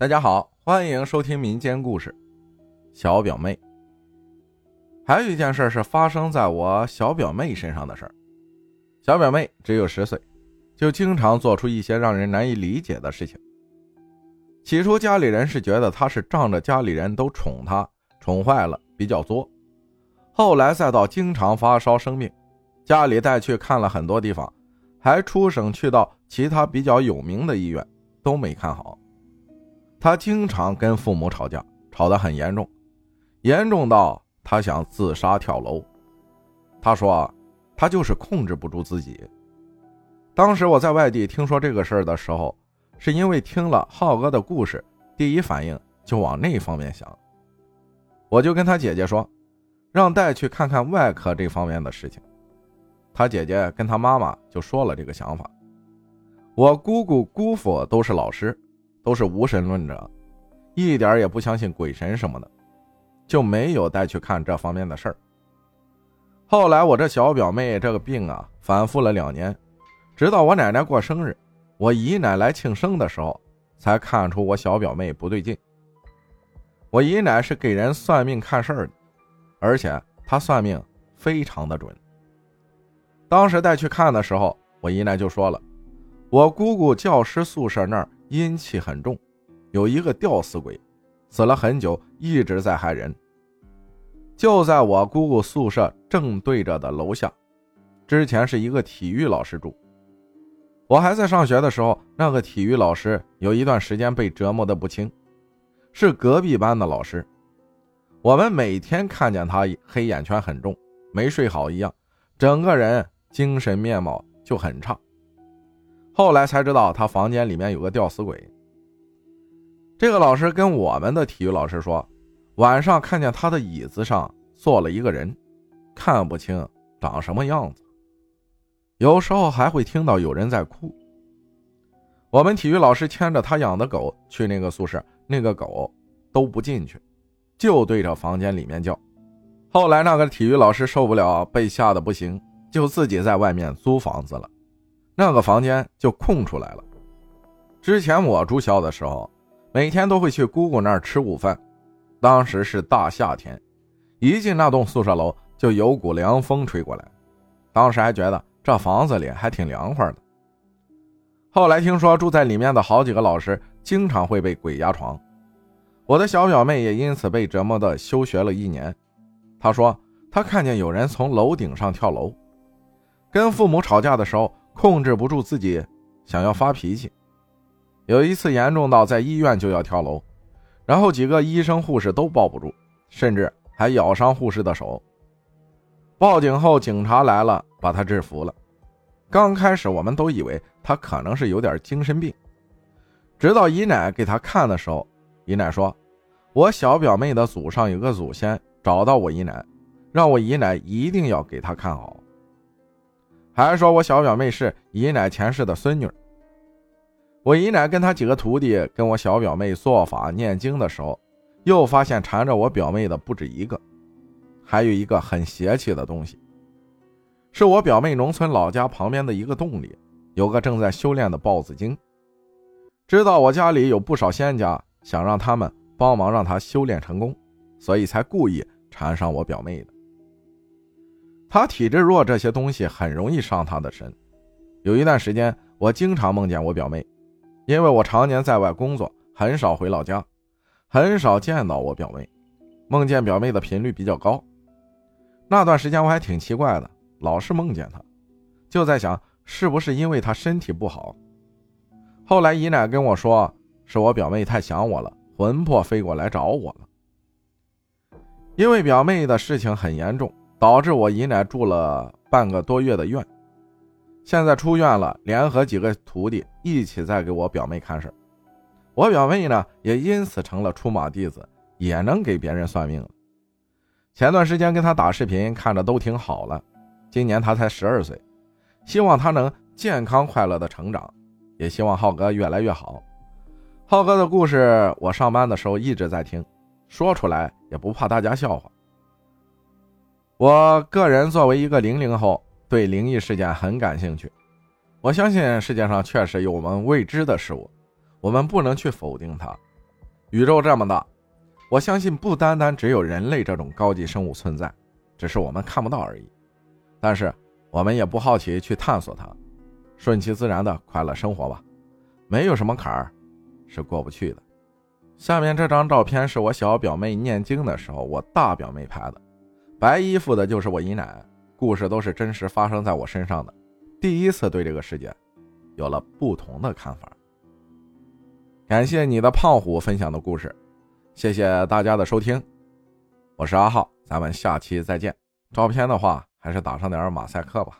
大家好，欢迎收听民间故事。小表妹，还有一件事是发生在我小表妹身上的事儿。小表妹只有十岁，就经常做出一些让人难以理解的事情。起初家里人是觉得她是仗着家里人都宠她，宠坏了，比较作。后来再到经常发烧生病，家里带去看了很多地方，还出省去到其他比较有名的医院，都没看好。他经常跟父母吵架，吵得很严重，严重到他想自杀跳楼。他说，他就是控制不住自己。当时我在外地听说这个事儿的时候，是因为听了浩哥的故事，第一反应就往那方面想。我就跟他姐姐说，让带去看看外科这方面的事情。他姐姐跟他妈妈就说了这个想法。我姑姑姑父都是老师。都是无神论者，一点也不相信鬼神什么的，就没有带去看这方面的事儿。后来我这小表妹这个病啊，反复了两年，直到我奶奶过生日，我姨奶来庆生的时候，才看出我小表妹不对劲。我姨奶是给人算命看事儿的，而且她算命非常的准。当时带去看的时候，我姨奶就说了，我姑姑教师宿舍那儿。阴气很重，有一个吊死鬼，死了很久，一直在害人。就在我姑姑宿舍正对着的楼下，之前是一个体育老师住。我还在上学的时候，那个体育老师有一段时间被折磨的不轻，是隔壁班的老师。我们每天看见他黑眼圈很重，没睡好一样，整个人精神面貌就很差。后来才知道，他房间里面有个吊死鬼。这个老师跟我们的体育老师说，晚上看见他的椅子上坐了一个人，看不清长什么样子。有时候还会听到有人在哭。我们体育老师牵着他养的狗去那个宿舍，那个狗都不进去，就对着房间里面叫。后来那个体育老师受不了，被吓得不行，就自己在外面租房子了。那个房间就空出来了。之前我住校的时候，每天都会去姑姑那儿吃午饭。当时是大夏天，一进那栋宿舍楼就有股凉风吹过来，当时还觉得这房子里还挺凉快的。后来听说住在里面的好几个老师经常会被鬼压床，我的小表妹也因此被折磨的休学了一年。她说她看见有人从楼顶上跳楼，跟父母吵架的时候。控制不住自己，想要发脾气。有一次严重到在医院就要跳楼，然后几个医生护士都抱不住，甚至还咬伤护士的手。报警后，警察来了，把他制服了。刚开始我们都以为他可能是有点精神病，直到姨奶给他看的时候，姨奶说：“我小表妹的祖上有个祖先找到我姨奶，让我姨奶一定要给他看好。”还说我小表妹是姨奶前世的孙女。我姨奶跟她几个徒弟跟我小表妹做法念经的时候，又发现缠着我表妹的不止一个，还有一个很邪气的东西，是我表妹农村老家旁边的一个洞里有个正在修炼的豹子精。知道我家里有不少仙家，想让他们帮忙让他修炼成功，所以才故意缠上我表妹的。他体质弱，这些东西很容易伤他的身。有一段时间，我经常梦见我表妹，因为我常年在外工作，很少回老家，很少见到我表妹，梦见表妹的频率比较高。那段时间我还挺奇怪的，老是梦见她，就在想是不是因为她身体不好。后来姨奶跟我说，是我表妹太想我了，魂魄飞过来找我了。因为表妹的事情很严重。导致我姨奶住了半个多月的院，现在出院了，联合几个徒弟一起在给我表妹看事我表妹呢，也因此成了出马弟子，也能给别人算命了。前段时间跟他打视频，看着都挺好了。今年他才十二岁，希望他能健康快乐的成长，也希望浩哥越来越好。浩哥的故事，我上班的时候一直在听，说出来也不怕大家笑话。我个人作为一个零零后，对灵异事件很感兴趣。我相信世界上确实有我们未知的事物，我们不能去否定它，宇宙这么大，我相信不单单只有人类这种高级生物存在，只是我们看不到而已。但是我们也不好奇去探索它，顺其自然的快乐生活吧。没有什么坎儿是过不去的。下面这张照片是我小表妹念经的时候，我大表妹拍的。白衣服的就是我姨奶，故事都是真实发生在我身上的。第一次对这个世界有了不同的看法。感谢你的胖虎分享的故事，谢谢大家的收听，我是阿浩，咱们下期再见。照片的话还是打上点马赛克吧。